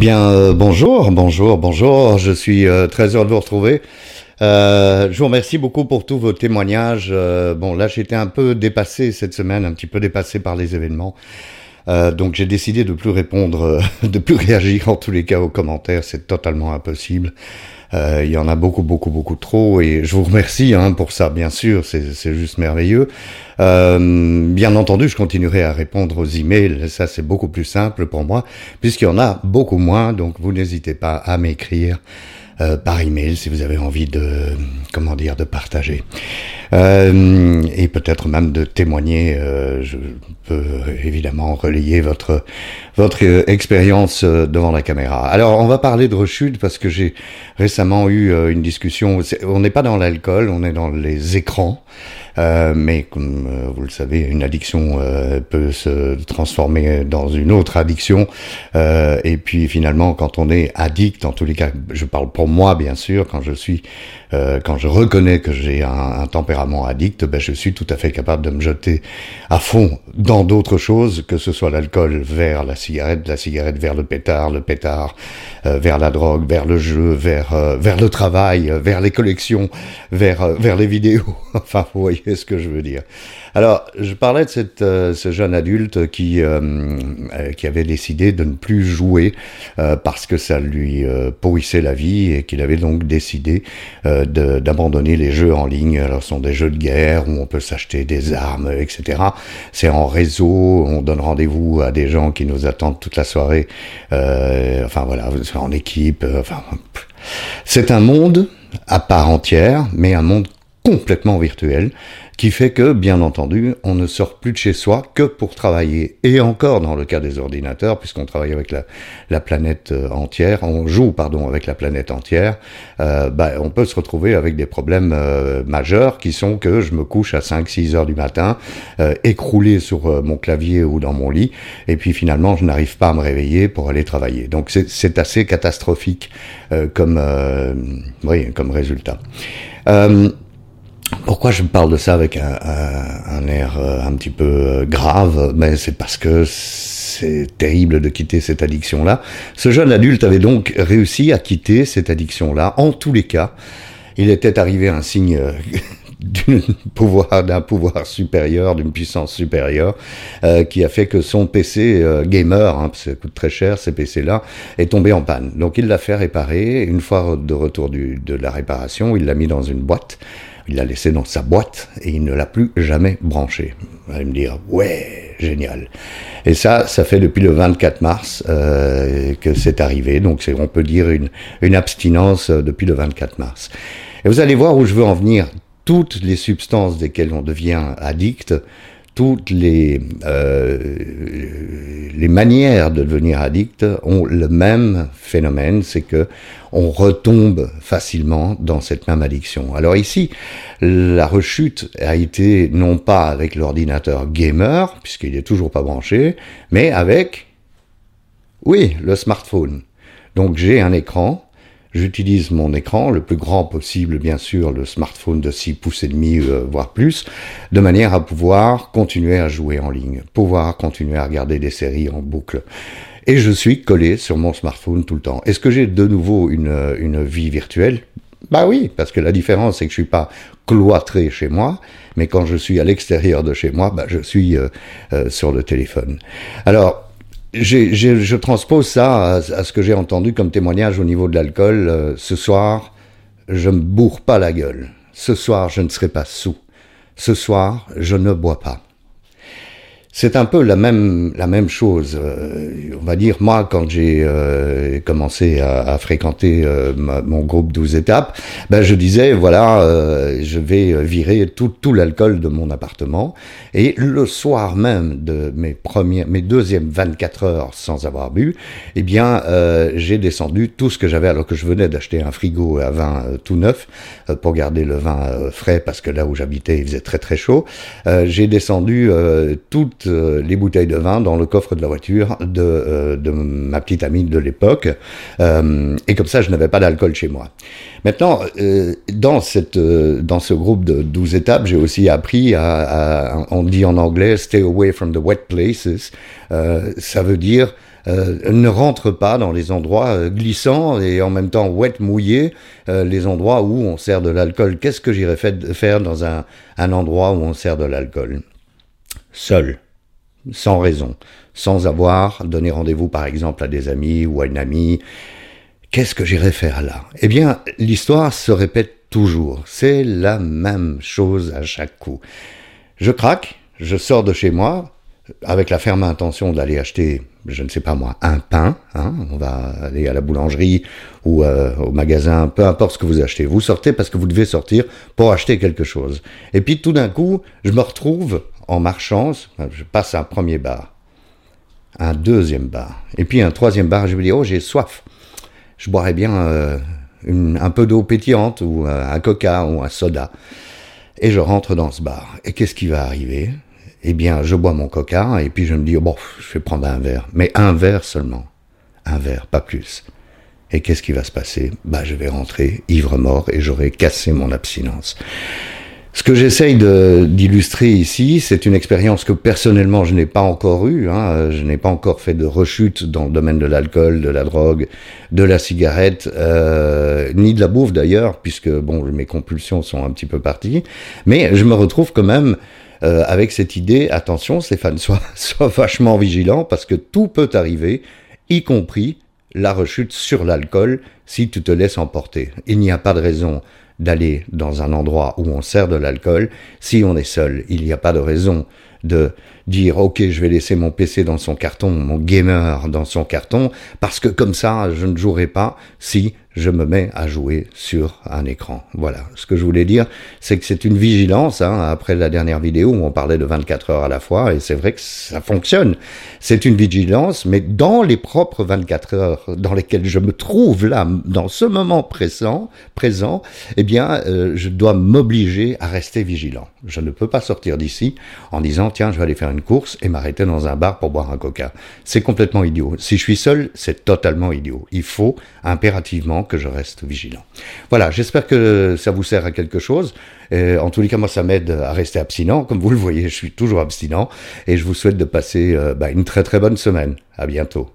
bien, euh, bonjour, bonjour, bonjour. Je suis euh, très heureux de vous retrouver. Euh, je vous remercie beaucoup pour tous vos témoignages. Bon, là, j'étais un peu dépassé cette semaine, un petit peu dépassé par les événements. Euh, donc, j'ai décidé de plus répondre, de plus réagir en tous les cas aux commentaires. C'est totalement impossible. Euh, il y en a beaucoup, beaucoup, beaucoup trop, et je vous remercie hein, pour ça, bien sûr, c'est juste merveilleux. Euh, bien entendu, je continuerai à répondre aux emails, ça c'est beaucoup plus simple pour moi, puisqu'il y en a beaucoup moins, donc vous n'hésitez pas à m'écrire euh, par email si vous avez envie de comment dire de partager euh, et peut-être même de témoigner. Euh, je peux évidemment relayer votre votre euh, expérience euh, devant la caméra. Alors on va parler de rechute parce que j'ai récemment eu une discussion. On n'est pas dans l'alcool, on est dans les écrans. Euh, mais comme euh, vous le savez, une addiction euh, peut se transformer dans une autre addiction. et puis finalement, quand on est addict, en tous les cas, je parle pour moi bien sûr, quand je suis, quand je reconnais que j'ai un, un, tempérament addict, ben, je suis tout à fait capable de me jeter à fond dans d'autres choses, que ce soit l'alcool vers la cigarette, la cigarette vers le pétard, le pétard vers la drogue, vers le jeu, vers vers le travail, vers les collections, vers vers les vidéos. enfin, vous voyez ce que je veux dire. Alors, je parlais de euh, ce jeune adulte qui, euh, euh, qui avait décidé de ne plus jouer parce que ça lui pourrissait la vie et qu'il avait donc décidé d'abandonner les jeux en ligne. Alors, ce sont des jeux de guerre où on peut s'acheter des armes, etc. C'est en réseau, on donne rendez-vous à des gens qui nous attendent toute la soirée. enfin, voilà, en équipe. c'est un monde à part entière, mais un monde complètement virtuel qui fait que, bien entendu, on ne sort plus de chez soi que pour travailler. Et encore dans le cas des ordinateurs, puisqu'on travaille avec la, la planète euh, entière, on joue, pardon, avec la planète entière, euh, bah, on peut se retrouver avec des problèmes euh, majeurs qui sont que je me couche à 5-6 heures du matin, écroulé sur mon clavier ou dans mon lit, et puis finalement, je n'arrive pas à me réveiller pour aller travailler. Donc c'est assez catastrophique comme, oui, comme résultat. Pourquoi je parle de ça avec un, un, un air euh, un petit peu euh, grave? Mais c'est parce que c'est terrible de quitter cette addiction-là. Ce jeune adulte avait donc réussi à quitter cette addiction-là. En tous les cas, il était arrivé à un signe euh, d'un pouvoir, pouvoir supérieur, d'une puissance supérieure, euh, qui a fait que son PC euh, gamer, hein, parce que ça coûte très cher ces PC-là, est tombé en panne. Donc il l'a fait réparer. Une fois de retour du, de la réparation, il l'a mis dans une boîte. Il l'a laissé dans sa boîte et il ne l'a plus jamais branché. Vous allez me dire, ouais, génial. Et ça, ça fait depuis le 24 mars euh, que c'est arrivé. Donc on peut dire une, une abstinence euh, depuis le 24 mars. Et vous allez voir où je veux en venir. Toutes les substances desquelles on devient addict, toutes les, euh, les manières de devenir addict ont le même phénomène, c'est que on retombe facilement dans cette même addiction. Alors ici, la rechute a été non pas avec l'ordinateur gamer, puisqu'il est toujours pas branché, mais avec, oui, le smartphone. Donc j'ai un écran, J'utilise mon écran, le plus grand possible, bien sûr, le smartphone de 6 pouces et demi, euh, voire plus, de manière à pouvoir continuer à jouer en ligne, pouvoir continuer à regarder des séries en boucle. Et je suis collé sur mon smartphone tout le temps. Est-ce que j'ai de nouveau une, une vie virtuelle? Bah oui, parce que la différence, c'est que je suis pas cloîtré chez moi, mais quand je suis à l'extérieur de chez moi, bah, je suis euh, euh, sur le téléphone. Alors, je transpose ça à, à ce que j'ai entendu comme témoignage au niveau de l'alcool. Euh, ce soir, je me bourre pas la gueule. Ce soir, je ne serai pas sous. Ce soir, je ne bois pas. C'est un peu la même la même chose. Euh, on va dire moi quand j'ai euh, commencé à, à fréquenter euh, ma, mon groupe 12 étapes, ben je disais voilà, euh, je vais virer tout tout l'alcool de mon appartement et le soir même de mes premières mes deuxièmes 24 heures sans avoir bu, eh bien euh, j'ai descendu tout ce que j'avais alors que je venais d'acheter un frigo à vin euh, tout neuf pour garder le vin frais parce que là où j'habitais il faisait très très chaud. j'ai descendu tout euh, les bouteilles de vin dans le coffre de la voiture de, euh, de ma petite amie de l'époque. Euh, et comme ça, je n'avais pas d'alcool chez moi. Maintenant, dans, cette, dans ce groupe de 12 étapes, j'ai aussi appris à, à, on dit en anglais, stay away from the wet places. ça veut dire euh, ne rentre pas dans les endroits glissants et en même temps wet, mouillés, euh, les endroits où on sert de l'alcool. Qu'est-ce que j'irais faire dans un, un endroit où on sert de l'alcool? Seul, sans raison, sans avoir donné rendez-vous par exemple à des amis ou à une amie. Qu'est-ce que j'irais faire là? Eh bien, l'histoire se répète toujours. C'est la même chose à chaque coup. Je craque, je sors de chez moi, avec la ferme intention d'aller acheter, je ne sais pas moi, un pain. Hein, on va aller à la boulangerie ou euh, au magasin, peu importe ce que vous achetez. Vous sortez parce que vous devez sortir pour acheter quelque chose. Et puis tout d'un coup, je me retrouve en marchant, je passe un premier bar, un deuxième bar, et puis un troisième bar. Je me dis, oh, j'ai soif. Je boirais bien euh, un peu d'eau pétillante ou euh, un coca ou un soda. Et je rentre dans ce bar. Et qu'est-ce qui va arriver? Eh bien, je bois mon coca et puis je me dis, bon, je vais prendre un verre. Mais un verre seulement. Un verre, pas plus. Et qu'est-ce qui va se passer? Bah, je vais rentrer ivre-mort et j'aurai cassé mon abstinence. Ce que j'essaye d'illustrer ici, c'est une expérience que personnellement je n'ai pas encore eue. Hein. Je n'ai pas encore fait de rechute dans le domaine de l'alcool, de la drogue, de la cigarette, euh, ni de la bouffe d'ailleurs, puisque bon, mes compulsions sont un petit peu parties. Mais je me retrouve quand même euh, avec cette idée, attention Stéphane, sois, sois vachement vigilant parce que tout peut arriver, y compris la rechute sur l'alcool si tu te laisses emporter. Il n'y a pas de raison d'aller dans un endroit où on sert de l'alcool si on est seul. Il n'y a pas de raison de dire ok je vais laisser mon PC dans son carton, mon gamer dans son carton, parce que comme ça je ne jouerai pas si je me mets à jouer sur un écran. Voilà. Ce que je voulais dire, c'est que c'est une vigilance. Hein, après la dernière vidéo où on parlait de 24 heures à la fois, et c'est vrai que ça fonctionne. C'est une vigilance, mais dans les propres 24 heures dans lesquelles je me trouve là, dans ce moment présent, présent, eh bien, euh, je dois m'obliger à rester vigilant. Je ne peux pas sortir d'ici en disant tiens, je vais aller faire une course et m'arrêter dans un bar pour boire un coca. C'est complètement idiot. Si je suis seul, c'est totalement idiot. Il faut impérativement que je reste vigilant. Voilà, j'espère que ça vous sert à quelque chose. en tous les cas, moi, ça m'aide à rester abstinent. Comme vous le voyez, je suis toujours abstinent et je vous souhaite de passer euh, bah, une très très bonne semaine. À bientôt.